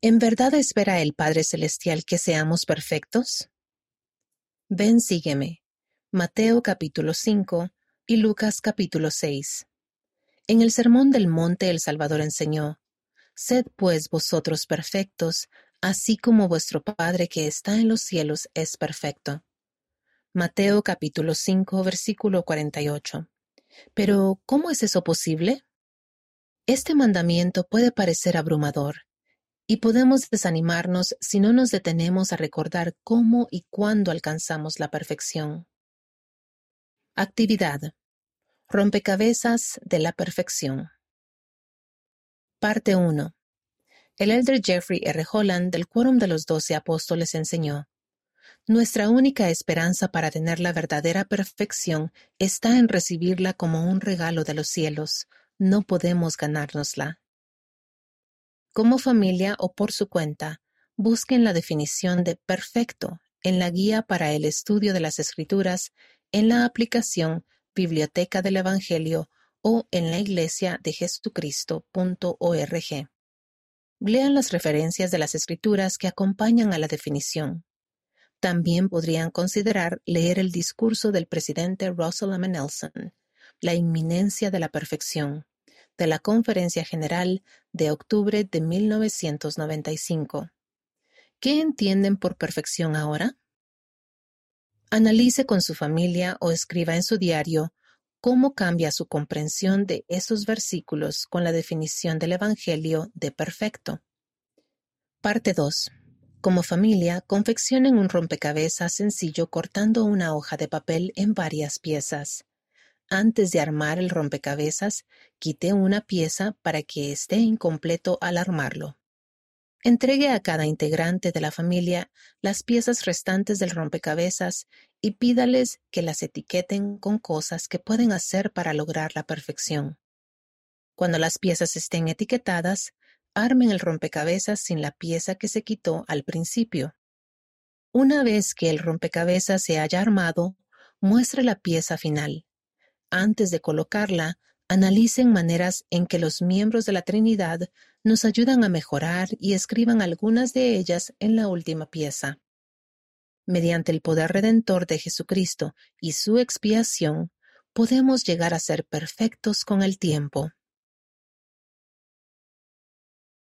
¿En verdad espera el Padre Celestial que seamos perfectos? Ven, sígueme. Mateo capítulo 5 y Lucas capítulo 6. En el Sermón del Monte el Salvador enseñó, Sed pues vosotros perfectos, así como vuestro Padre que está en los cielos es perfecto. Mateo capítulo 5 versículo 48. Pero, ¿cómo es eso posible? Este mandamiento puede parecer abrumador, y podemos desanimarnos si no nos detenemos a recordar cómo y cuándo alcanzamos la perfección. Actividad. Rompecabezas de la perfección. Parte 1. El elder Jeffrey R. Holland del Quórum de los Doce Apóstoles enseñó, Nuestra única esperanza para tener la verdadera perfección está en recibirla como un regalo de los cielos. No podemos ganárnosla. Como familia o por su cuenta, busquen la definición de perfecto en la guía para el estudio de las escrituras en la aplicación Biblioteca del Evangelio o en la iglesia de Jesucristo.org. Lean las referencias de las escrituras que acompañan a la definición. También podrían considerar leer el discurso del presidente Russell M. Nelson, La inminencia de la perfección, de la Conferencia General de octubre de 1995. ¿Qué entienden por perfección ahora? Analice con su familia o escriba en su diario cómo cambia su comprensión de esos versículos con la definición del Evangelio de perfecto. Parte 2. Como familia, confeccionen un rompecabezas sencillo cortando una hoja de papel en varias piezas. Antes de armar el rompecabezas, quite una pieza para que esté incompleto al armarlo. Entregue a cada integrante de la familia las piezas restantes del rompecabezas y pídales que las etiqueten con cosas que pueden hacer para lograr la perfección. Cuando las piezas estén etiquetadas, armen el rompecabezas sin la pieza que se quitó al principio. Una vez que el rompecabezas se haya armado, muestre la pieza final. Antes de colocarla, analicen maneras en que los miembros de la Trinidad nos ayudan a mejorar y escriban algunas de ellas en la última pieza. Mediante el poder redentor de Jesucristo y su expiación, podemos llegar a ser perfectos con el tiempo.